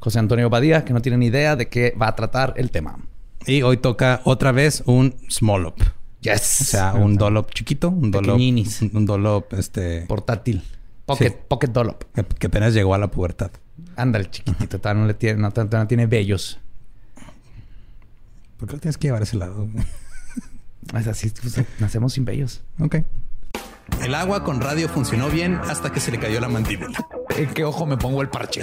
José Antonio Badía, que no tiene ni idea de qué va a tratar el tema. Y hoy toca otra vez un small up. Yes. O sea, un dolop chiquito, un Pequeñinis. un, dolop este Portátil. Pocket, Sí. pocket dollop. que, que apenas llegó a la pubertad. Anda, el chiquitito. Todavía no le tiene, no, no tiene vellos. ¿Por qué lo tienes que llevar a ese lado? Es así, pues, nacemos sin vellos. ok. El agua con radio funcionó bien hasta que se le cayó la mandíbula. ¿En qué ojo me pongo el parche?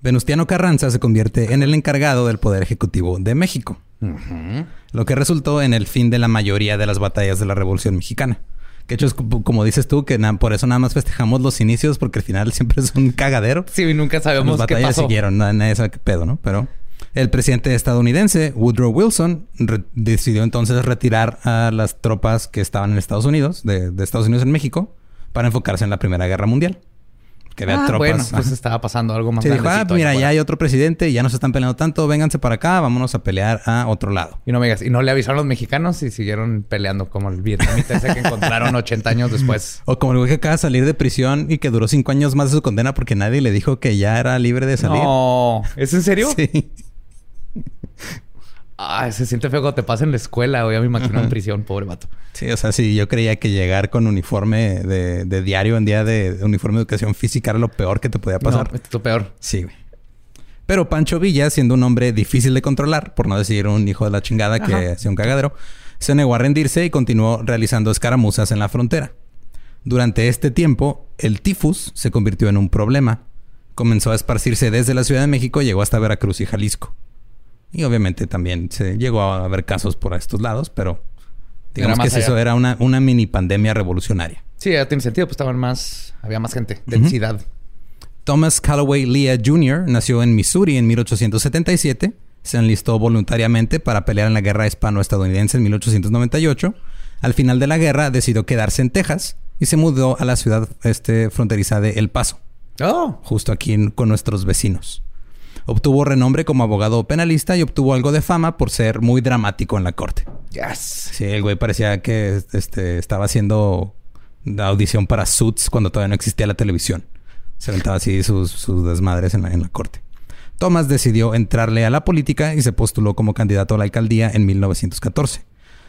Venustiano Carranza se convierte en el encargado del Poder Ejecutivo de México, lo que resultó en el fin de la mayoría de las batallas de la Revolución Mexicana. Que de hecho es como dices tú, que por eso nada más festejamos los inicios, porque al final siempre es un cagadero. Sí, y nunca Las sabemos qué batallas pasó. siguieron, na- nadie sabe qué pedo, ¿no? Pero el presidente estadounidense, Woodrow Wilson, decidió entonces retirar a las tropas que estaban en Estados Unidos, de, de Estados Unidos en México, para enfocarse en la Primera Guerra Mundial. Que había Ah, tropas. bueno, pues estaba pasando algo más Sí, dijo, ah, grandecito mira, ya afuera". hay otro presidente, ya no se están peleando tanto, vénganse para acá, vámonos a pelear a otro lado. Y no me digas, y no le avisaron a los mexicanos y siguieron peleando como el vietnamita ese que encontraron 80 años después. O como el güey que acaba de salir de prisión y que duró cinco años más de su condena porque nadie le dijo que ya era libre de salir. No, ¿es en serio? Sí. Ah, se siente feo cuando te pasa en la escuela, güey. Ya me imagino en prisión, pobre vato. Sí, o sea, sí, yo creía que llegar con uniforme de, de diario en día de, de uniforme de educación física era lo peor que te podía pasar. No, es lo peor. Sí, güey. Pero Pancho Villa, siendo un hombre difícil de controlar, por no decir un hijo de la chingada que hacía un cagadero, se negó a rendirse y continuó realizando escaramuzas en la frontera. Durante este tiempo, el tifus se convirtió en un problema. Comenzó a esparcirse desde la Ciudad de México y llegó hasta Veracruz y Jalisco. Y obviamente también se llegó a haber casos por estos lados, pero digamos que eso era una, una mini pandemia revolucionaria. Sí, ya tiene sentido. Pues estaban más... Había más gente. Densidad. Thomas Calloway Leah Jr. nació en Missouri en 1877. Se enlistó voluntariamente para pelear en la guerra hispano-estadounidense en 1898. Al final de la guerra decidió quedarse en Texas y se mudó a la ciudad este, fronteriza de El Paso, Oh. justo aquí en- con nuestros vecinos. Obtuvo renombre como abogado penalista y obtuvo algo de fama por ser muy dramático en la corte. Yes. Sí, el güey parecía que este, estaba haciendo la audición para Suits cuando todavía no existía la televisión. Se aventaba así sus, sus desmadres en la, en la corte. Thomas decidió entrarle a la política y se postuló como candidato a la alcaldía en 1914,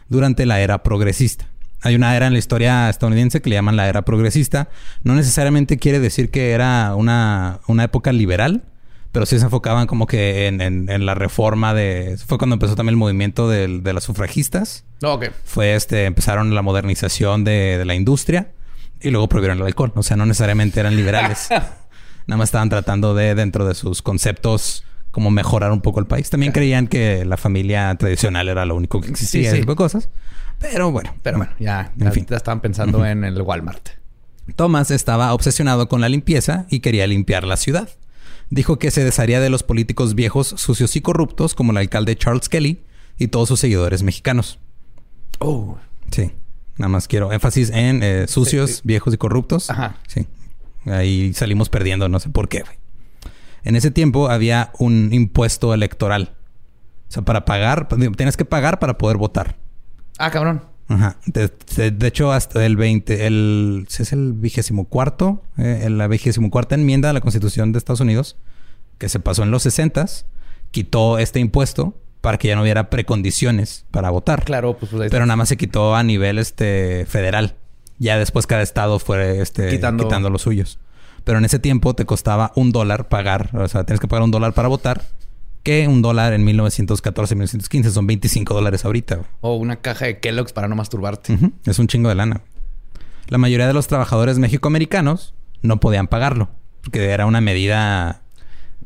durante la era progresista. Hay una era en la historia estadounidense que le llaman la era progresista. No necesariamente quiere decir que era una, una época liberal, pero sí se enfocaban como que en, en- en la reforma de... Fue cuando empezó también el movimiento del- de las sufragistas. No, ok. Fue este, empezaron la modernización de, de la industria y luego prohibieron el alcohol. O sea, no necesariamente eran liberales. Nada más estaban tratando de, dentro de sus conceptos, como mejorar un poco el país. También creían que la familia tradicional era lo único que existía, Sí, ese sí. tipo de cosas. Pero bueno, Pero bueno, ya, En ya, fin. ya estaban pensando en el Walmart. Thomas estaba obsesionado con la limpieza y quería limpiar la ciudad. Dijo que se desharía de los políticos viejos, sucios y corruptos, como el alcalde Charles Kelly y todos sus seguidores mexicanos. Oh. Sí. Nada más quiero énfasis en eh, sucios, Sí, viejos y corruptos. Ajá. Sí. Ahí salimos perdiendo, no sé por qué, güey. En ese tiempo había un impuesto electoral. O sea, para pagar, tienes que pagar para poder votar. Ah, cabrón. Ajá. De, de- de hecho, hasta el 20, el, ¿sí es el vigésimo cuarto, eh, en la vigésimo cuarta enmienda a la Constitución de Estados Unidos, que se pasó en los 60 quitó este impuesto para que ya no hubiera precondiciones para votar. Claro, pues, pues Pero nada más se quitó a nivel este federal. Ya después cada estado fue este, Quitando- quitando. los suyos. Pero en ese tiempo te costaba un dólar pagar. O sea, tienes que pagar un dólar para votar. Que un dólar en 1914, 1915 son 25 dólares ahorita. O una caja de Kellogg's para no masturbarte. Es un chingo de lana. La mayoría de los trabajadores mexicoamericanos no podían pagarlo. Porque era una medida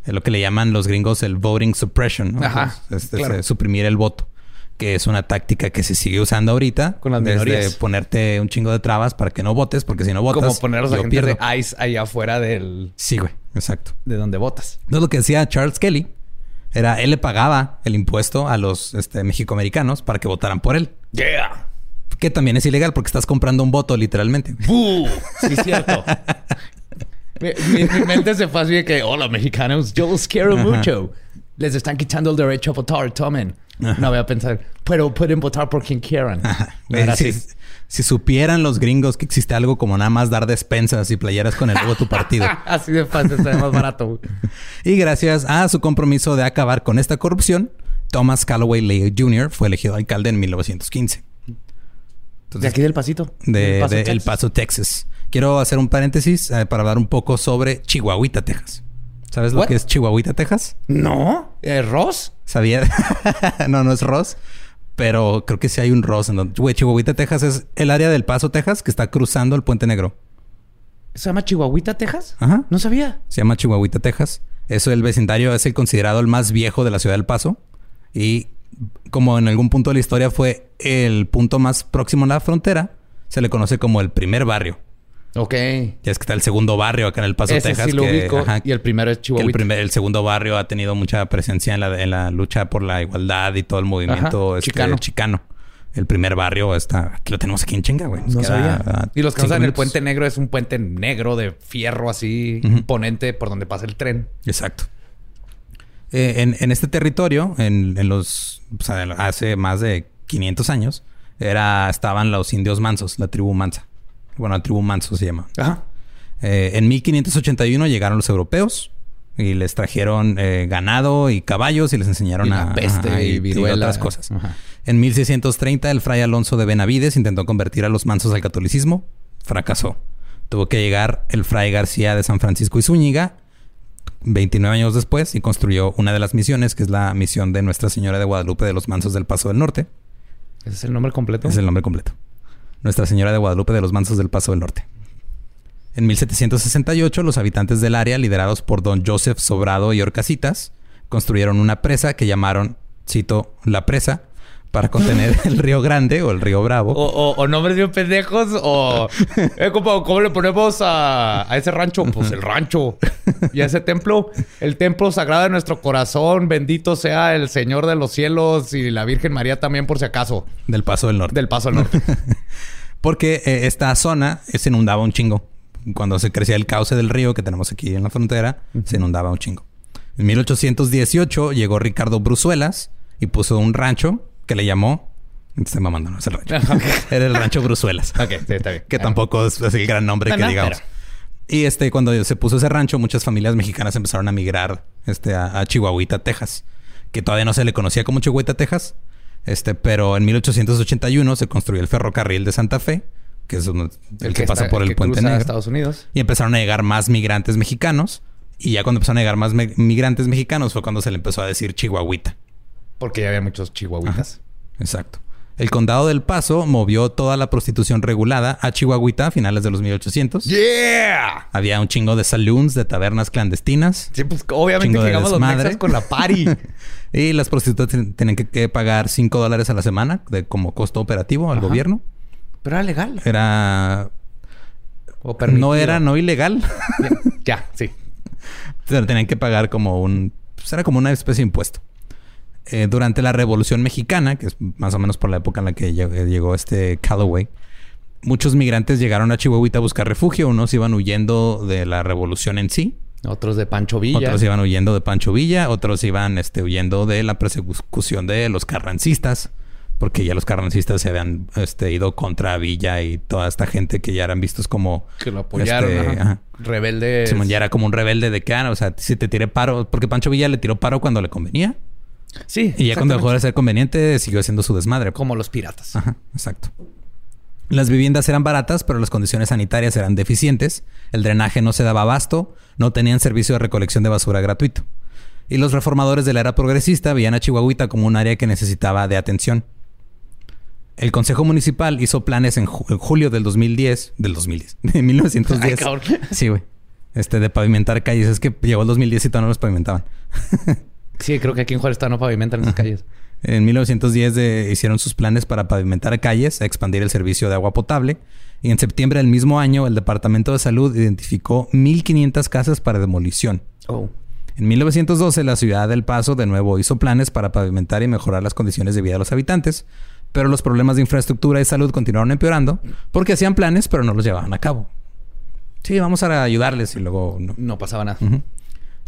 de lo que le llaman los gringos el voting suppression. ¿no? Ajá, Es- es- claro. es suprimir el voto. Que es una táctica que se sigue usando ahorita. Con las desde minorías. ponerte un chingo de trabas para que no votes. Porque si no votas, Como poner a los agentes de ICE ahí afuera del... Sí, güey. Exacto. de donde votas. Entonces lo que decía Charles Kelly era... Él le pagaba el impuesto a los este, mexicoamericanos para que votaran por él. Yeah. Que también es ilegal porque estás comprando un voto literalmente. ¡Bú! Sí, cierto. mi, mi- mi mente se fue así de que, hola mexicanos, yo los quiero Ajá. mucho. Les están quitando el derecho a votar, tomen. No voy a pensar, pero pueden votar por quien quieran. No Güey, era si, supieran los gringos que existe algo como nada más dar despensas y playeras con el logo de tu partido. Así de fácil, está más barato. y gracias a su compromiso de acabar con esta corrupción, Thomas Calloway Leo Jr. fue elegido alcalde en 1915. De aquí del pasito. de, Del Paso, de El. Paso, Texas. Quiero hacer un paréntesis eh, para hablar un poco sobre Chihuahuita, Texas. ¿Sabes lo que es Chihuahuita, Texas? No, ¿Eh, Ross. ¿Sabía? no, no es Ross. Pero creo que sí hay un Ross. En donde... Güey, Chihuahuita, Texas es el área del Paso, Texas, que está cruzando el Puente Negro. ¿Se llama Chihuahuita, Texas? Ajá. No sabía. Se llama Chihuahuita, Texas. Eso, el vecindario es el considerado el más viejo de la ciudad del Paso. Y como en algún punto de la historia fue el punto más próximo a la frontera, se le conoce como el primer barrio. Ok. Ya es que está el segundo barrio acá en el Paso, Ese Texas. sí lo que, ubico. ajá, y el primero es que el, Chihuahuita. primer- el segundo barrio ha tenido mucha presencia en la, en la lucha por la igualdad y todo el movimiento este, chicano. chicano. El primer barrio está... Aquí lo tenemos aquí en chinga, güey. Nos No queda sabía. Y los que usan el puente negro es un puente negro de fierro así Ujú. imponente por donde pasa el tren. Exacto. Eh, en, en este territorio, en, en los... o sea, hace más de 500 años, era, estaban los indios mansos, la tribu mansa. Bueno, la tribu manso se llama. Ajá. Eh, en 1581 llegaron los europeos. y les trajeron eh, ganado y caballos y les enseñaron Y a peste ajá, y viruela. otras cosas. Ajá. En 1630 el fray Alonso de Benavides intentó convertir a los mansos al catolicismo, fracasó. Tuvo que llegar el fray García de San Francisco y Zúñiga 29 años después y construyó una de las misiones, que es la misión de Nuestra Señora de Guadalupe de los Mansos del Paso del Norte. ¿Ese es el nombre completo? Es el nombre completo. Nuestra Señora de Guadalupe de los Mansos del Paso del Norte. En 1768, los habitantes del área, liderados por don Joseph Sobrado y Orcasitas, construyeron una presa que llamaron, cito, la presa, para contener el río Grande o el río Bravo. O, o- o nombres bien pendejos o... Eh, ¿cómo, cómo le ponemos a, a ese rancho? Pues el rancho. Y ese templo, el templo sagrado de nuestro corazón. Bendito sea el Señor de los cielos y la Virgen María también por si acaso. Del Paso del Norte. Del Paso al Norte. Porque eh, esta zona eh, se inundaba un chingo. Cuando se crecía el cauce del río que tenemos aquí en la frontera, se inundaba un chingo. En 1818 llegó Ricardo Bruzuelas y puso un rancho que le llamó... Estoy mamando, no es el rancho. Era el rancho Bruzuelas. ok, sí, está bien. que tampoco es, es el gran nombre No, que no, digamos. pero- Y este, cuando se puso ese rancho, muchas familias mexicanas empezaron a migrar este, a, a Chihuahuita, Texas. Que todavía no se le conocía como Chihuahua, Texas. Este, pero en 1881 se construyó el ferrocarril de Santa Fe, que es uno- el, que, pasa está- por el, puente negro. Estados Unidos. Y empezaron a llegar más migrantes mexicanos. Y ya cuando empezaron a llegar más me- migrantes mexicanos fue cuando se le empezó a decir Chihuahuita. Porque ya había muchos chihuahuitas. Exacto. El condado del Paso movió toda la prostitución regulada a Chihuahuita a finales de los 1800. ¡Yeah! Había un chingo de saloons, de tabernas clandestinas. Sí, pues obviamente Chingo de llegamos los mexas con la party. y las prostitutas ten- tenían que, que pagar 5 dólares a la semana de como costo operativo al Ajá. gobierno. Pero era legal. Era... O. No era no ilegal. Ya, sí. Pero tenían que pagar como un... pues era como una especie de impuesto. Eh, durante la Revolución Mexicana, que es más o menos por la época en la que llegó, llegó este Calloway, muchos migrantes llegaron a Chihuahuita a buscar refugio. Unos iban huyendo de la revolución en sí. Otros de Pancho Villa. Otros iban huyendo de Pancho Villa, otros iban este, huyendo de la persecución de los carrancistas, porque ya los carrancistas se habían este, ido contra Villa y toda esta gente que ya eran vistos como... Que lo apoyaron. este, ajá. Rebeldes. Ya era como un rebelde de que, ah, o sea, si te tiré paro, porque Pancho Villa le tiró paro cuando le convenía. Sí. Y ya cuando dejó de ser conveniente, siguió haciendo su desmadre. Como los piratas. Ajá, exacto. Las viviendas eran baratas, pero las condiciones sanitarias eran deficientes. El drenaje no se daba abasto, no tenían servicio de recolección de basura gratuito. Y los reformadores de la era progresista veían a Chihuahuita como un área que necesitaba de atención. El Consejo Municipal hizo planes en, ju- en julio del 2010, del 2010, de 1910. Ay, cabrón. Sí, güey. Este, de pavimentar calles. Es que llegó el 2010 y todavía no los pavimentaban. Sí, creo que aquí en Juárez está no pavimentan las calles. En 1910 de- hicieron sus planes para pavimentar calles, expandir el servicio de agua potable. Y en septiembre del mismo año, el Departamento de Salud identificó 1.500 casas para demolición. Oh. En 1912, la ciudad del Paso de nuevo hizo planes para pavimentar y mejorar las condiciones de vida de los habitantes, pero los problemas de infraestructura y salud continuaron empeorando porque hacían planes, pero no los llevaban a cabo. Sí, vamos a ayudarles y luego no. No pasaba nada. Ujú.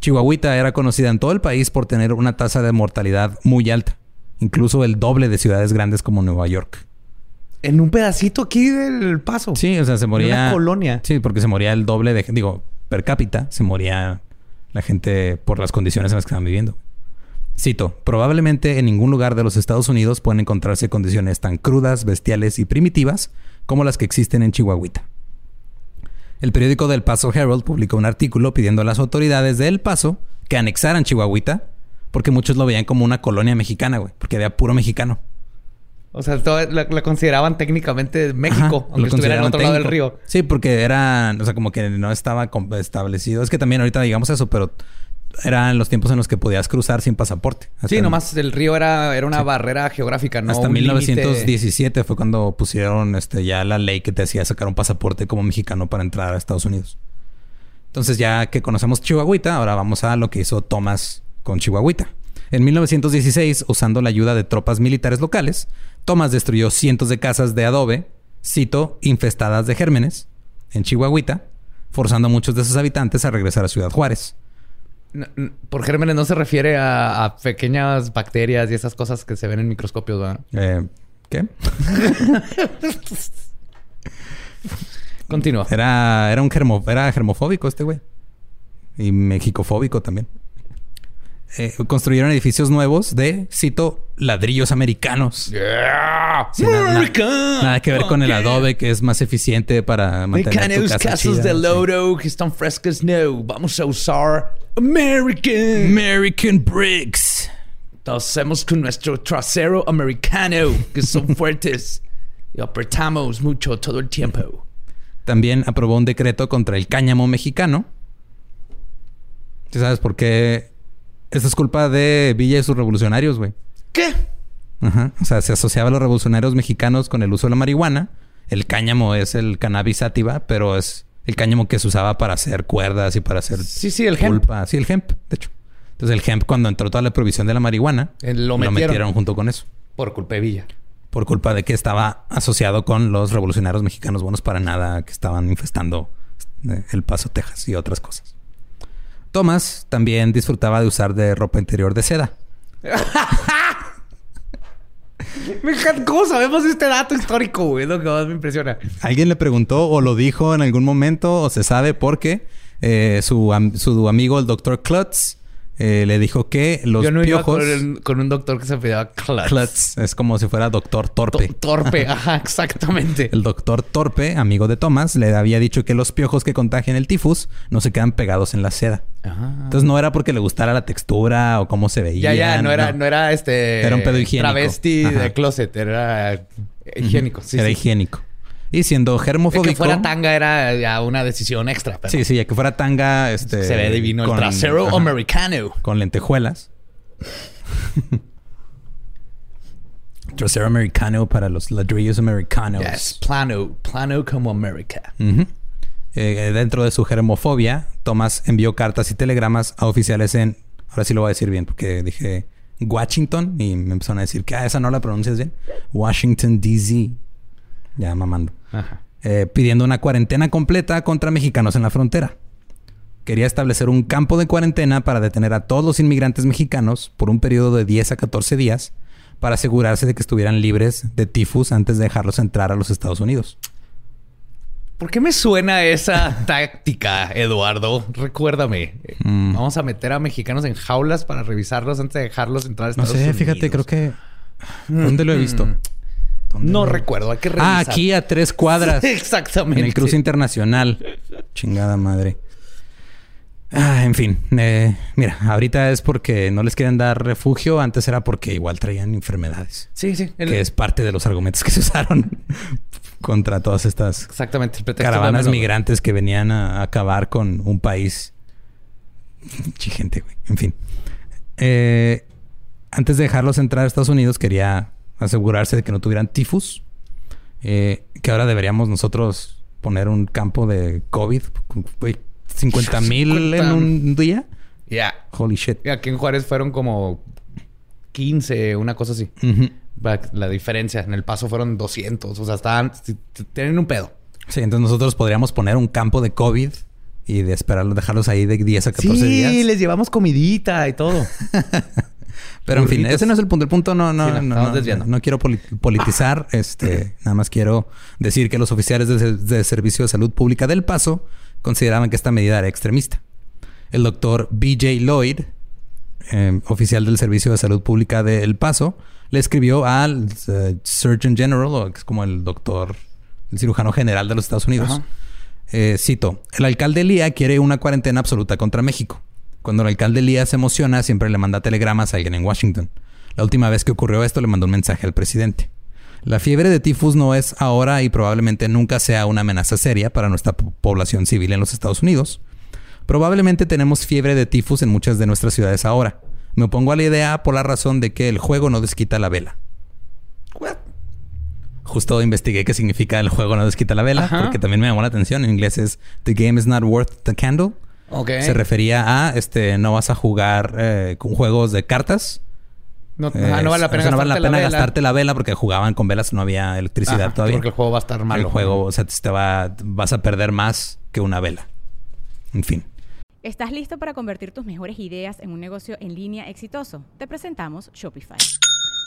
Chihuahuita era conocida en todo el país por tener una tasa de mortalidad muy alta, incluso el doble de ciudades grandes como Nueva York. En un pedacito aquí del paso. Sí, o sea, se moría. una colonia. Sí, porque se moría el doble de. Digo, per cápita, se moría la gente por las condiciones en las que estaban viviendo. Cito: Probablemente en ningún lugar de los Estados Unidos pueden encontrarse condiciones tan crudas, bestiales y primitivas como las que existen en Chihuahuita. El periódico del Paso Herald publicó un artículo pidiendo a las autoridades de El Paso que anexaran Chihuahuita porque muchos lo veían como una colonia mexicana, güey, porque había puro mexicano. O sea, todo- la, la consideraban técnicamente México, Ajá, aunque lo estuviera en otro lado del río. Sí, porque eran, o sea, como que no estaba establecido. Es que también ahorita digamos eso, pero eran los tiempos en los que podías cruzar sin pasaporte. Hasta Sí, nomás el río era, era una barrera geográfica, no hasta un límite. 1917 fue cuando pusieron este, ya la ley que te hacía sacar un pasaporte como mexicano para entrar a Estados Unidos. Entonces, ya que conocemos Chihuahuita, ahora vamos a lo que hizo Thomas con Chihuahuita. En 1916, usando la ayuda de tropas militares locales, Thomas destruyó cientos de casas de adobe, cito, infestadas de gérmenes, en Chihuahuita, forzando a muchos de sus habitantes a regresar a Ciudad Juárez. Por gérmenes no se refiere a, a pequeñas bacterias y esas cosas que se ven en microscopios, ¿verdad? Eh, ¿Qué? Continúa. Era, era un germo, era germofóbico este güey. y mexicofóbico también. Eh, construyeron edificios nuevos de, cito, ladrillos americanos. Yeah. Sí, na- na- nada que ver con el adobe, que es más eficiente para mantener tu casa casas chida, de sí. lodo que están frescas. No, vamos a usar American. American bricks. Hacemos con nuestro trasero americano, que son fuertes. Y apretamos mucho todo el tiempo. También aprobó un decreto contra el cáñamo mexicano. ¿Sí sabes por qué? Esto es culpa de Villa y sus revolucionarios, güey. ¿Qué? Ajá. O sea, se asociaba a los revolucionarios mexicanos con el uso de la marihuana. El cáñamo es el cannabis sativa, pero es el cáñamo que se usaba para hacer cuerdas y para hacer Sí, sí, el hemp. Sí, el hemp, de hecho. Entonces el hemp, cuando entró toda la prohibición de la marihuana, Eh, lo metieron. junto con eso. Por culpa de Villa. Por culpa de que estaba asociado con los revolucionarios mexicanos buenos para nada que estaban infestando eh, El Paso, Texas y otras cosas. Thomas también disfrutaba de usar de ropa interior de seda. ¿Cómo sabemos este dato histórico, güey? Es lo que más me impresiona. Alguien le preguntó o lo dijo en algún momento o se sabe porque eh, su, su amigo el doctor Klutz eh, le dijo que los Yo no iba piojos... con, el- con un doctor que se pedía Klutz. Klutz es como si fuera doctor torpe. To- torpe, ajá, exactamente. El doctor Torpe, amigo de Thomas, le había dicho que los piojos que contagian el tifus no se quedan pegados en la seda. Ah. Entonces no era porque le gustara la textura o cómo se veía. Ya, ya, no era, no. era este. Era un pedo higiénico. Travesti Ajá. de closet, era higiénico. Sí, era sí. higiénico. Y siendo germofóbico... que fuera tanga era ya una decisión extra. Pero Sí, sí, ya que fuera tanga... Este, se ve divino. con- el trasero ajá, americano. Con lentejuelas. trasero americano para los ladrillos americanos. Yes, plano, plano como América. Eh, dentro de su germofobia, Thomas envió cartas y telegramas a oficiales en... Ahora sí lo voy a decir bien porque dije Washington y me empezaron a decir que ah, esa no la pronuncias bien. Washington, D.C. Ya mamando. Ajá. Eh, pidiendo una cuarentena completa contra mexicanos en la frontera. Quería establecer un campo de cuarentena para detener a todos los inmigrantes mexicanos por un periodo de 10 a 14 días para asegurarse de que estuvieran libres de tifus antes de dejarlos entrar a los Estados Unidos. ¿Por qué me suena esa táctica, Eduardo? Recuérdame. Mm. Vamos a meter a mexicanos en jaulas para revisarlos antes de dejarlos entrar a No Estados sé, Unidos. fíjate, creo que... ¿Dónde lo he visto? ¿Dónde No recuerdo, hay que revisar. Ah, aquí a tres cuadras. Exactamente. en el cruce internacional. Chingada madre. Ah, en fin. eh, mira, ahorita es porque no les quieren dar refugio. Antes era porque igual traían enfermedades. Sí, sí. el- Que es parte de los argumentos que se usaron contra todas estas Exactamente. caravanas migrantes que venían a, acabar con un país. Chigente, güey. En fin. Eh, antes de dejarlos entrar a Estados Unidos, quería asegurarse de que no tuvieran tifus. Eh, que ahora deberíamos nosotros poner un campo de COVID. Güey, 50 mil en 50. un día. Ya. Holy shit. Aquí en Juárez fueron como 15, una cosa así. La diferencia. En el paso fueron 200. O sea, estaban... Tienen un pedo. Sí, entonces nosotros podríamos poner un campo de COVID y de esperarlos, dejarlos ahí de 10 a 14 días. les llevamos comidita y todo. Pero en fin, ese no es el punto. El punto no, no, Sí, no, no, no, desviando. no quiero poli- politizar. este, nada más quiero decir que los oficiales de, de Servicio de Salud Pública del Paso consideraban que esta medida era extremista. El doctor B.J. Lloyd, eh, oficial del Servicio de Salud Pública de El Paso, le escribió al eh, Surgeon General, o que es como el doctor, el cirujano general de los Estados Unidos. Eh, cito, el alcalde Lía quiere una cuarentena absoluta contra México. Cuando el alcalde Lía se emociona, siempre le manda telegramas a alguien en Washington. La última vez que ocurrió esto, le mandó un mensaje al presidente. La fiebre de tifus no es ahora y probablemente nunca sea una amenaza seria para nuestra po- población civil en los Estados Unidos. Probablemente tenemos fiebre de tifus en muchas de nuestras ciudades ahora. Me opongo a la idea por la razón de que el juego no desquita la vela. Justo investigué qué significa el juego no desquita la vela, Ajá. porque también me llamó la atención. En inglés es The game is not worth the candle. Se refería a este no vas a jugar eh, con juegos de cartas. No, Eh, ah, no vale la pena, o sea, no vale la gastarte pena vela. gastarte la vela porque jugaban con velas, no había electricidad Ajá, todavía. Porque el juego va a estar malo. El juego, o sea, te va, vas a perder más que una vela. En fin. ¿Estás listo para convertir tus mejores ideas en un negocio en línea exitoso? Te presentamos Shopify.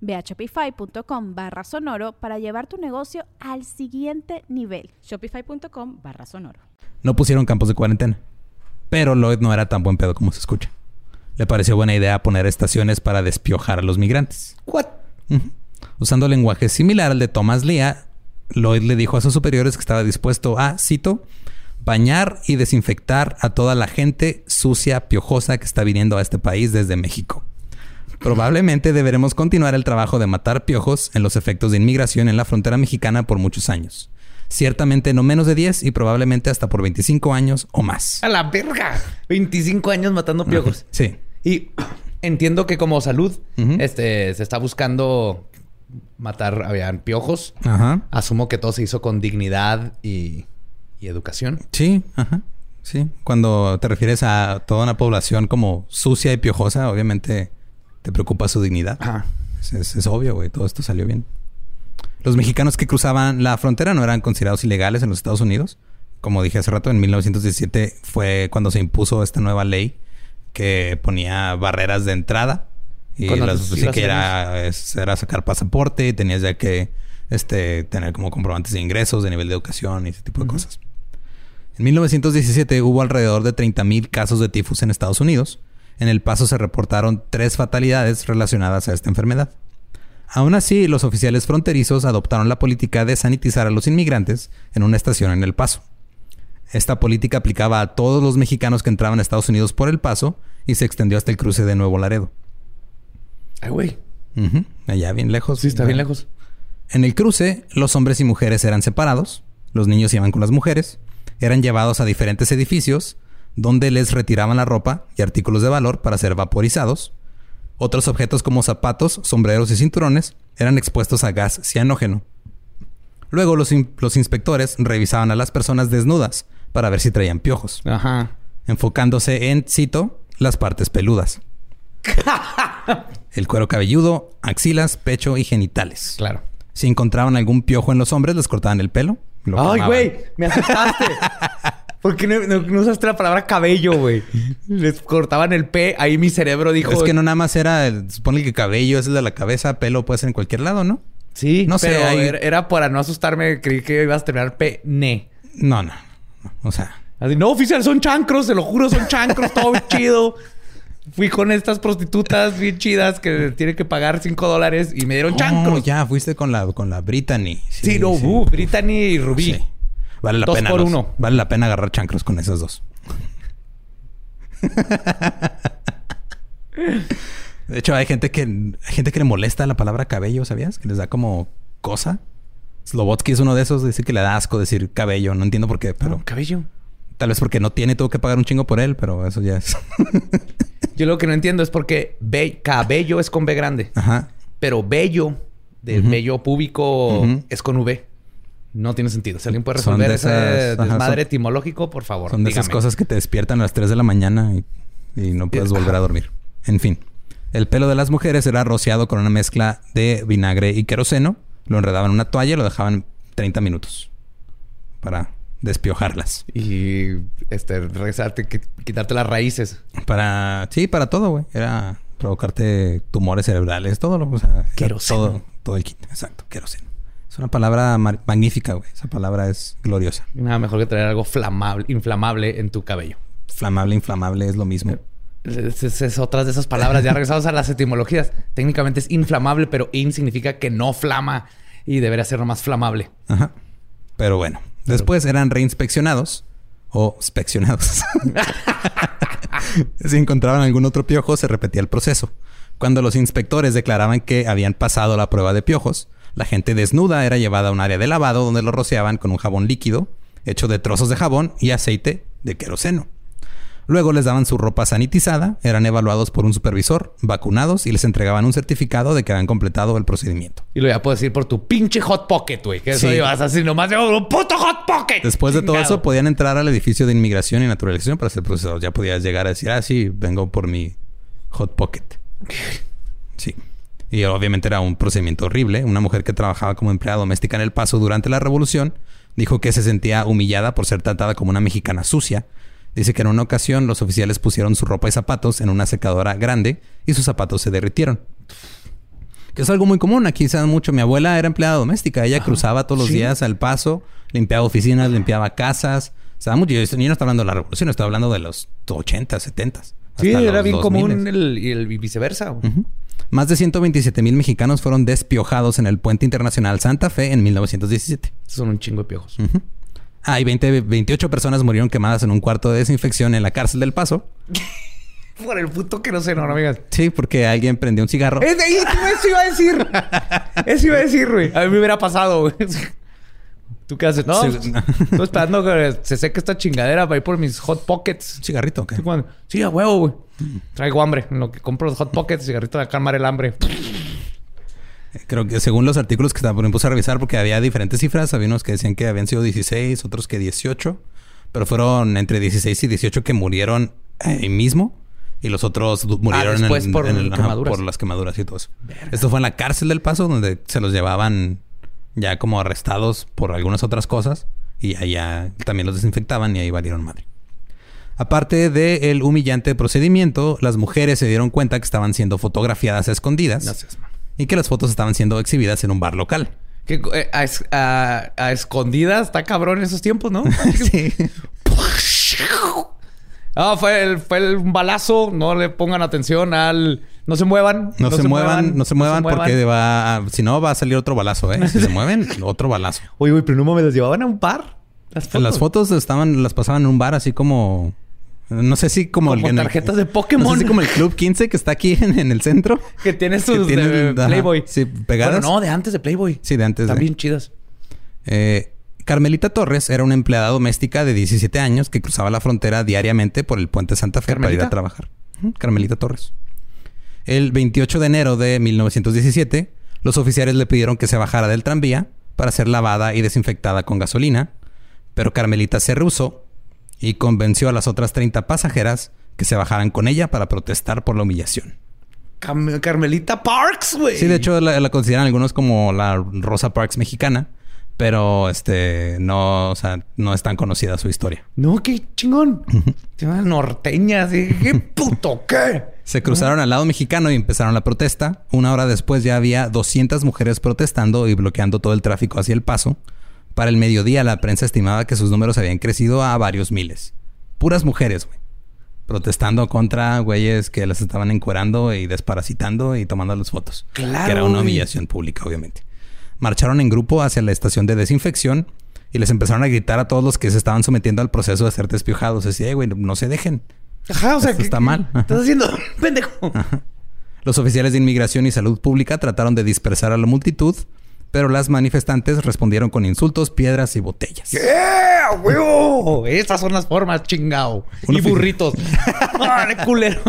Ve a shopify.com barra sonoro para llevar tu negocio al siguiente nivel. Shopify.com barra sonoro. No pusieron campos de cuarentena. Pero Lloyd no era tan buen pedo como se escucha. Le pareció buena idea poner estaciones para despiojar a los migrantes. ¿What? Usando lenguaje similar al de Thomas Lea, Lloyd le dijo a sus superiores que estaba dispuesto a, cito, bañar y desinfectar a toda la gente sucia, piojosa que está viniendo a este país desde México. Probablemente deberemos continuar el trabajo de matar piojos en los efectos de inmigración en la frontera mexicana por muchos años. Ciertamente no menos de 10 y probablemente hasta por 25 años o más. A la verga. 25 años matando piojos. Sí. Y entiendo que como salud, este, se está buscando matar, habían piojos. Ajá. Asumo que todo se hizo con dignidad y, y educación. Sí, ajá. Sí. Cuando te refieres a toda una población como sucia y piojosa, obviamente te preocupa su dignidad. Ajá. Es, es- es obvio, güey. Todo esto salió bien. Los mexicanos que cruzaban la frontera no eran considerados ilegales en los Estados Unidos. Como dije hace rato, en 1917 fue cuando se impuso esta nueva ley que ponía barreras de entrada. Y Cuando las, sí que era sacar pasaporte y tenías ya que este, tener como comprobantes de ingresos, de nivel de educación y ese tipo de cosas. En 1917 hubo alrededor de 30.000 casos de tifus en Estados Unidos. En El Paso se reportaron tres fatalidades relacionadas a esta enfermedad. Aún así, los oficiales fronterizos adoptaron la política de sanitizar a los inmigrantes en una estación en El Paso. Esta política aplicaba a todos los mexicanos que entraban a Estados Unidos por El Paso y se extendió hasta el cruce de Nuevo Laredo. Ay, güey. Allá bien lejos. Sí, está bien lejos. En el cruce, los hombres y mujeres eran separados, los niños iban con las mujeres, eran llevados a diferentes edificios donde les retiraban la ropa y artículos de valor para ser vaporizados. Otros objetos como zapatos, sombreros y cinturones eran expuestos a gas cianógeno. Luego los, in- los inspectores revisaban a las personas desnudas para ver si traían piojos, Ajá. enfocándose en, cito, las partes peludas. El cuero cabelludo, axilas, pecho y genitales. Claro. Si encontraban algún piojo en los hombres, les cortaban el pelo. lo Ay, güey, me asustaste. ¿Por qué no, no- no usaste la palabra cabello, güey? Les cortaban el P, ahí mi cerebro dijo. Es que no nada más era, supone que cabello es el de la cabeza, pelo puede ser en cualquier lado, ¿no? Sí, No sé, pero hay- era, era para no asustarme, creí que ibas a terminar P, ne. No, no. no. O sea, Así, no, oficial, son chancros, se lo juro, son chancros, todo chido. Fui con estas prostitutas bien chidas que tienen que pagar 5 dólares y me dieron oh, chancros. ya fuiste con la, con la Brittany. Sí, no, uh, Brittany y Rubí. Sí. Vale la Dos pena. por los- uno. Vale la pena agarrar chancros con esas dos. De hecho, hay gente que hay gente que le molesta la palabra cabello, ¿sabías? Que les da como cosa. Slobotsky es uno de esos, dice que le da asco decir cabello. No entiendo por qué, pero cabello. tal vez porque no tiene, tuvo que pagar un chingo por él, pero eso ya es. Yo lo que no entiendo es porque be- cabello es con B grande, Ajá. pero bello, Ujú. bello público, es con V. No tiene sentido. Si alguien puede resolver de ese esas- desmadre etimológico, por favor. Son de esas cosas que te despiertan a las 3 de la mañana y, y no puedes volver a dormir. En fin, el pelo de las mujeres era rociado con una mezcla de vinagre y queroseno. Lo enredaban en una toalla y lo dejaban 30 minutos para despiojarlas. Y este, regresarte, qui- quitarte las raíces. Para, sí, para todo, güey. Era provocarte tumores cerebrales, todo lo, o sea, Queroseno. todo, todo el kit. Exacto, queroseno. Es una palabra magnífica, güey. Esa palabra es gloriosa. Nada mejor que tener algo flamable, inflamable en tu cabello. Flamable, inflamable es lo mismo. Es, es- es otras de esas palabras. Ya regresamos a las etimologías. Técnicamente es inflamable, pero in significa que no flama y debería ser más flamable. Ajá. Pero bueno, después eran reinspeccionados o inspeccionados. si encontraban algún otro piojo, se repetía el proceso. Cuando los inspectores declaraban que habían pasado la prueba de piojos, la gente desnuda era llevada a un área de lavado donde lo rociaban con un jabón líquido hecho de trozos de jabón y aceite de queroseno. Luego les daban su ropa sanitizada, eran evaluados por un supervisor, vacunados y les entregaban un certificado de que habían completado el procedimiento. Y lo ya puedes ir por tu pinche hot pocket, güey. Que eso Sí. ibas así nomás de un puto hot pocket. Después de todo eso, podían entrar al edificio de inmigración y naturalización para ser procesados. Ya podías llegar a decir, ah, sí, vengo por mi hot pocket. Sí. Y obviamente era un procedimiento horrible. Una mujer que trabajaba como empleada doméstica en El Paso durante la revolución dijo que se sentía humillada por ser tratada como una mexicana sucia. Dice que en una ocasión los oficiales pusieron su ropa y zapatos en una secadora grande y sus zapatos se derritieron. Que es algo muy común. Aquí se da mucho. Mi abuela era empleada doméstica. Ella cruzaba todos los sí. días al paso, limpiaba oficinas, limpiaba casas. Se da mucho. Y yo no estoy hablando de la revolución, estoy hablando de los 80, 70. Sí, era bien 2000s. común el, y el viceversa. Más de 127 mil mexicanos fueron despiojados en el puente internacional Santa Fe en 1917. Son un chingo de piojos. Ah, y 20 28 personas murieron quemadas en un cuarto de desinfección en la cárcel del Paso. Por el puto que no sé, no, no amigas. Sí, porque alguien prendió un cigarro. Es de ahí, eso iba a decir. Eso iba a decir, güey. A mí me hubiera pasado, güey. ¿Tú qué haces? No, Sí. estoy esperando que se seque esta chingadera para ir por mis hot pockets. ¿Un cigarrito o qué? Sí, a huevo, güey. Traigo hambre. En lo que compro los hot pockets, cigarrito de calmar el hambre. Creo que según los artículos que me puse a revisar porque había diferentes cifras. Había unos que decían que habían sido 16, otros que 18. Pero fueron entre 16 y 18 que murieron ahí mismo. Y los otros murieron en- después por en el- ajá, quemaduras. por las quemaduras y todo eso. Esto fue en la cárcel del Paso, donde se los llevaban ya como arrestados por algunas otras cosas. Y allá también los desinfectaban y ahí valieron madre. Aparte del humillante procedimiento, las mujeres se dieron cuenta que estaban siendo fotografiadas a escondidas Gracias, man. y que las fotos estaban siendo exhibidas en un bar local. Que, eh, a, es- a- a escondidas está cabrón en esos tiempos, ¿no? sí. Ah, fue, el, fue el- balazo. No le pongan atención al... No se muevan. No, se, muevan, no se muevan porque va a- si no va a salir otro balazo, ¿eh? Si se mueven, otro balazo. Oye, güey, pero no me las llevaban a un par. Las fotos. Las fotos estaban, las pasaban en un bar así como. No sé si como, Como el- tarjetas de No Pokémon. sé si como el Club 15 que está aquí en, en el centro. Que tiene Que sus tiene- de ajá, Playboy. sí, pegadas. Bueno, no, de antes de Playboy. Sí, de antes Están de- bien chidas. Eh, Carmelita Torres era una empleada doméstica de 17 años que cruzaba la frontera diariamente por el puente Santa Fe para ir a trabajar. Carmelita Torres. El 28 de enero de 1917, los oficiales le pidieron que se bajara del tranvía para ser lavada y desinfectada con gasolina, pero Carmelita se rehusó y convenció a las otras 30 pasajeras que se bajaran con ella para protestar por la humillación. Cam- Carmelita Parks, güey. Sí, de hecho la, la consideran algunos como la Rosa Parks mexicana, pero este no, o sea, no es tan conocida su historia. No, qué chingón. Se llama norteña, así. ¿Qué puto qué? Se cruzaron al lado mexicano y empezaron la protesta. Una hora después ya había 200 mujeres protestando y bloqueando todo el tráfico hacia el paso. Para el mediodía la prensa estimaba que sus números habían crecido a varios miles. Puras mujeres, güey. Protestando contra güeyes que las estaban encuerando y desparasitando y tomando las fotos. Claro, Que era una humillación pública, obviamente. Marcharon en grupo hacia la estación de desinfección y les empezaron a gritar a todos los que se estaban sometiendo al proceso de ser despiojados. "Eh, güey, no se dejen. Ajá, o sea, Esto ¿qué- está mal. Ajá. Estás haciendo pendejo. Los oficiales de inmigración y salud pública trataron de dispersar a la multitud, pero las manifestantes respondieron con insultos, piedras y botellas. ¡Yeah, huevo! Esas son las formas, chingao. Y burritos. ¡Órale, culero!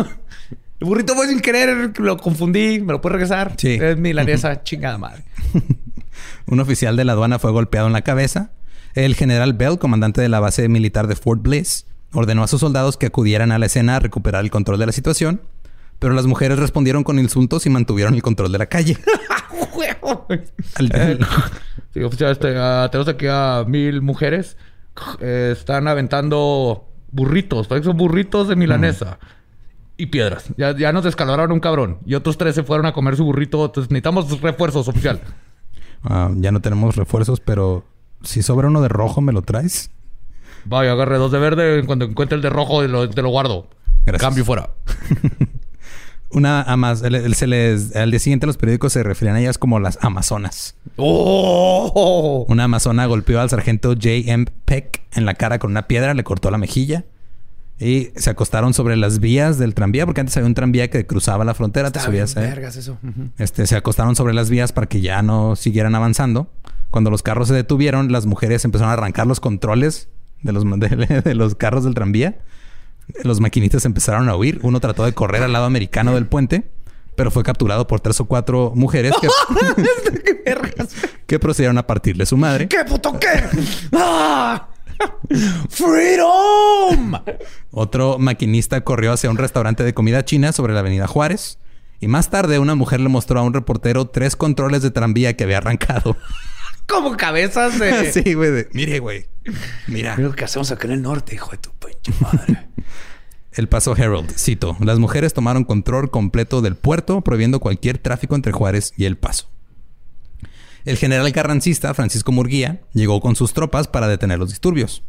El burrito fue sin querer, lo confundí, me lo puedes regresar. Sí. Es milanesa, chingada madre. Un oficial de la aduana fue golpeado en la cabeza. El general Bell, comandante de la base militar de Fort Bliss, ordenó a sus soldados que acudieran a la escena a recuperar el control de la situación, pero las mujeres respondieron con insultos y mantuvieron el control de la calle. Al- Eh, sí, oficial, este, tenemos aquí a mil mujeres. Eh, están aventando burritos. Parece que son burritos de milanesa. Y piedras. Ya, ya nos descalabraron un cabrón. Y otros tres se fueron a comer su burrito. Entonces necesitamos refuerzos, oficial. Ah, ya no tenemos refuerzos, pero si sobra uno de rojo, ¿me lo traes? Vaya, agarre dos de verde. Cuando encuentre el de rojo, te lo, te lo guardo. Gracias. Cambio fuera. Una amas, el- el- se les, al día siguiente los periódicos se referían a ellas como las amazonas. ¡Oh! Una amazona golpeó al sargento J.M. Peck en la cara con una piedra, le cortó la mejilla. Y se acostaron sobre las vías del tranvía, porque antes había un tranvía que cruzaba la frontera. te Está subías vergas eso. Este, se acostaron sobre las vías para que ya no siguieran avanzando. Cuando los carros se detuvieron, las mujeres empezaron a arrancar los controles de los, de, de los carros del tranvía. Los maquinistas empezaron a huir. Uno trató de correr al lado americano del puente, pero fue capturado por tres o cuatro mujeres que, que procedieron a partirle su madre. ¿Qué puto qué? ¡Ah! ¡Freedom! Otro maquinista corrió hacia un restaurante de comida china sobre la avenida Juárez. Y más tarde una mujer le mostró a un reportero tres controles de tranvía que había arrancado. Como cabezas de... sí, güey. de, Mire, güey. Mira. Mira lo que hacemos acá en el norte, hijo de tu madre. El Paso Herald, cito, las mujeres tomaron control completo del puerto, prohibiendo cualquier tráfico entre Juárez y El Paso. El general carrancista Francisco Murguía llegó con sus tropas para detener los disturbios.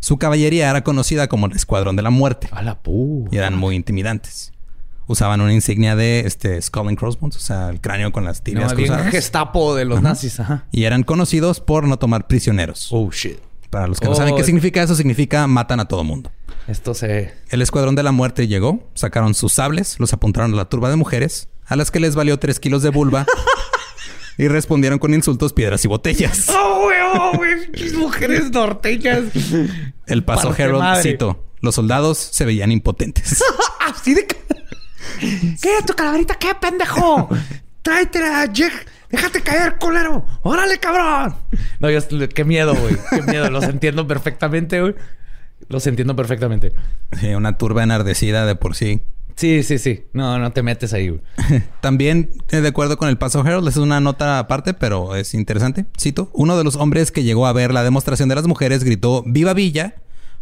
Su caballería era conocida como el Escuadrón de la Muerte A la pu. y eran muy intimidantes. Usaban una insignia de este skull and crossbones, o sea, el cráneo con las tibias No, bien cruzadas. gestapo de los nazis. Ajá. Y eran conocidos por no tomar prisioneros. Oh, shit. Para los que no Oh. saben qué significa eso, significa matan a todo mundo. Esto se... El escuadrón de la muerte llegó, sacaron sus sables, los apuntaron a la turba de mujeres, a las que les valió tres kilos de vulva y respondieron con insultos, piedras y botellas. ¡Oh, güey! ¡Oh, güey! Mujeres norteñas. El paso Parte Herald madre. cito: Los soldados se veían impotentes. Así de... ¿Qué? ¿Tu calaverita qué, pendejo? Tráetela, Jack. Déjate caer, culero. ¡Órale, cabrón! No, yo... Qué miedo, güey. Qué miedo. Los entiendo perfectamente, güey. Los entiendo perfectamente. Sí, una turba enardecida de por sí. Sí, sí, sí. No, no te metes ahí, güey. También, eh, de acuerdo con el Paso Herald, es una nota aparte, pero es interesante. Cito: Uno de los hombres que llegó a ver la demostración de las mujeres gritó: ¡Viva Villa!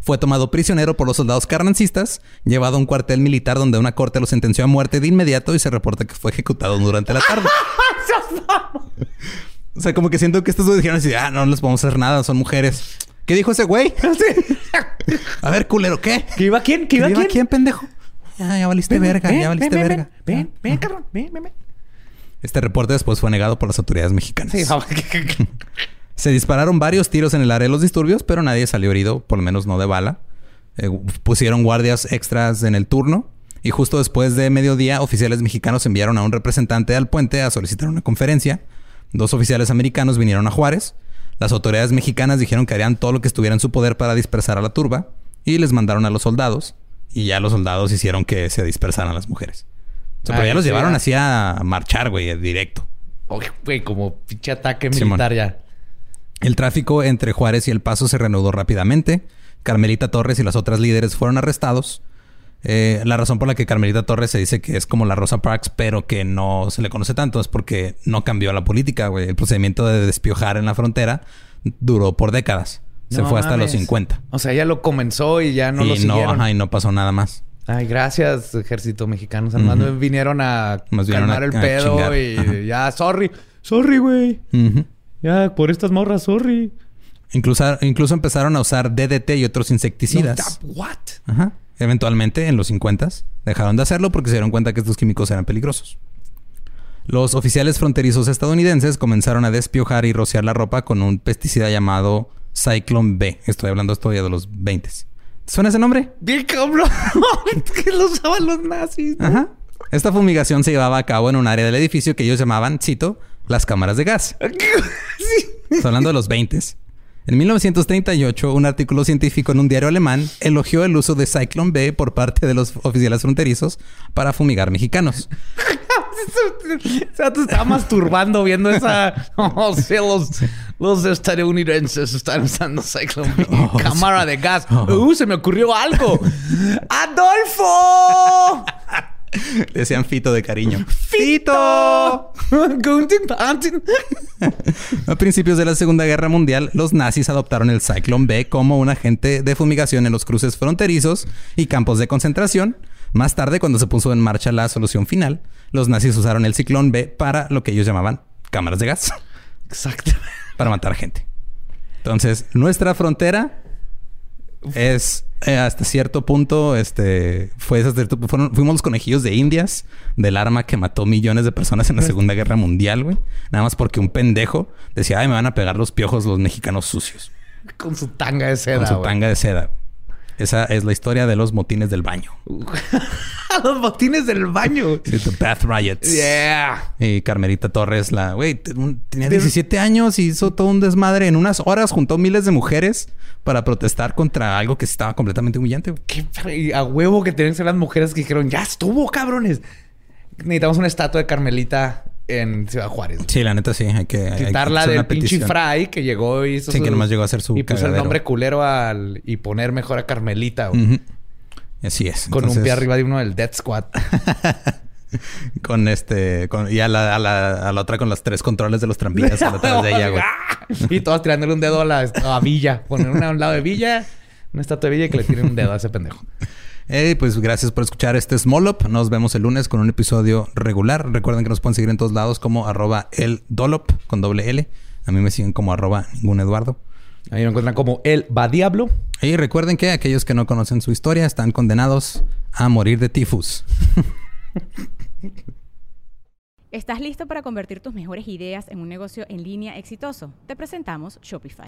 Fue tomado prisionero por los soldados carrancistas, llevado a un cuartel militar donde una corte lo sentenció a muerte de inmediato y se reporta que fue ejecutado durante la tarde. o sea, como que siento que estos dos dijeron así: Ah, no les podemos hacer nada, son mujeres. ¿Qué dijo ese güey? a ver, culero, ¿qué? ¿Que iba quién? ¿Que ¿Que iba quién? quién, pendejo? Ya, ya valiste verga, ya valiste ven, verga. Ven, ven, ven, cabrón. Ven, ven, ven. Este reporte después fue negado por las autoridades mexicanas. Sí, Se dispararon varios tiros en el área de los disturbios, pero nadie salió herido, por lo menos no de bala. Eh, pusieron guardias extras en el turno y justo después de mediodía, oficiales mexicanos enviaron a un representante al puente a solicitar una conferencia. Dos oficiales americanos vinieron a Juárez. Las autoridades mexicanas dijeron que harían todo lo que estuviera en su poder para dispersar a la turba y les mandaron a los soldados. Y ya los soldados hicieron que se dispersaran las mujeres. O sea, pero ya los sí, llevaron así a marchar, güey, directo. Oye, güey, como pinche ataque Simón. militar ya. El tráfico entre Juárez y El Paso se reanudó rápidamente. Carmelita Torres y las otras líderes fueron arrestados. Eh, la razón por la que Carmelita Torres se dice que es como la Rosa Parks, pero que no se le conoce tanto, es porque no cambió la política, güey. El procedimiento de despiojar en la frontera duró por décadas. Se No fue hasta los mames. 50. O sea, ya lo comenzó y ya no lo y, no, siguieron. ajá, y no pasó nada más. Ay, gracias, ejército mexicano. O sea, nomás Ujú. vinieron a vinieron calmar a- el pedo y Ajá. ya, sorry. Sorry, güey. Ujú. Ya, por estas morras, sorry. incluso, incluso empezaron a usar DDT y otros insecticidas. No, what? Ajá. Eventualmente, en los 50 dejaron de hacerlo porque se dieron cuenta que estos químicos eran peligrosos. Los oficiales fronterizos estadounidenses comenzaron a despiojar y rociar la ropa con un pesticida llamado Cyclone B. Estoy hablando esto de los 20. ¿Te suena ese nombre? Bien cabrón. que lo usaban los nazis. ¿no? Ajá. Esta fumigación se llevaba a cabo en un área del edificio que ellos llamaban, cito, las cámaras de gas. sí. Estoy hablando de los 20. En 1938, un artículo científico en un diario alemán elogió el uso de Cyclone B por parte de los oficiales fronterizos para fumigar mexicanos. O sea, te estaba masturbando viendo esa. Oh, sí, los, los estadounidenses están usando Cyclone B. Oh, Cámara de gas. Oh. Uh, se me ocurrió algo. ¡Adolfo! Le decían Fito de cariño. ¡Fito! A principios de la Segunda Guerra Mundial, los nazis adoptaron el Cyclone B como un agente de fumigación en los cruces fronterizos y campos de concentración. Más tarde, cuando se puso en marcha la solución final, los nazis usaron el Ciclón B para lo que ellos llamaban cámaras de gas, Exacto. para matar gente. Entonces, nuestra frontera es eh, hasta cierto punto, este, fue hasta cierto- fueron- fuimos los conejillos de Indias del arma que mató millones de personas en la Segunda Guerra Mundial, güey. Nada más porque un pendejo decía, ay, me van a pegar los piojos los mexicanos sucios. Con su tanga de seda, con su tanga de seda. Esa es la historia de los motines del baño. los botines del baño. Sí, the Bath Riots. Yeah. Y Carmelita Torres, la güey, tenía 17 años y hizo todo un desmadre. En unas horas juntó miles de mujeres para protestar contra algo que estaba completamente humillante. Qué a huevo que tienen que ser las mujeres que dijeron, ya estuvo, cabrones. Necesitamos una estatua de Carmelita en Ciudad Juárez. Sí, la neta sí, hay que hay Quitarla del pinche. Fry que llegó y hizo Sí, que nomás llegó a hacer su Y puso el nombre culero al... Y poner mejor a Carmelita, güey. Así es. Con un pie arriba de uno del Death Squad. Con este... Con, y a la, a, la, a la otra con los tres controles de los tranvías a la atrás de ella, güey. y todos tirándole un dedo a la a Villa. Poner una a un lado de Villa, una estatua de Villa y que le tiren un dedo a ese pendejo. Eh, pues gracias por escuchar este Small Up. Nos vemos el lunes con un episodio regular. Recuerden que nos pueden seguir en todos lados como arroba el Dolop con doble L. A mí me siguen como arroba ningún Eduardo. Ahí lo encuentran como el va diablo. Y recuerden que aquellos que no conocen su historia están condenados a morir de tifus. ¿Estás listo para convertir tus mejores ideas en un negocio en línea exitoso? Te presentamos Shopify.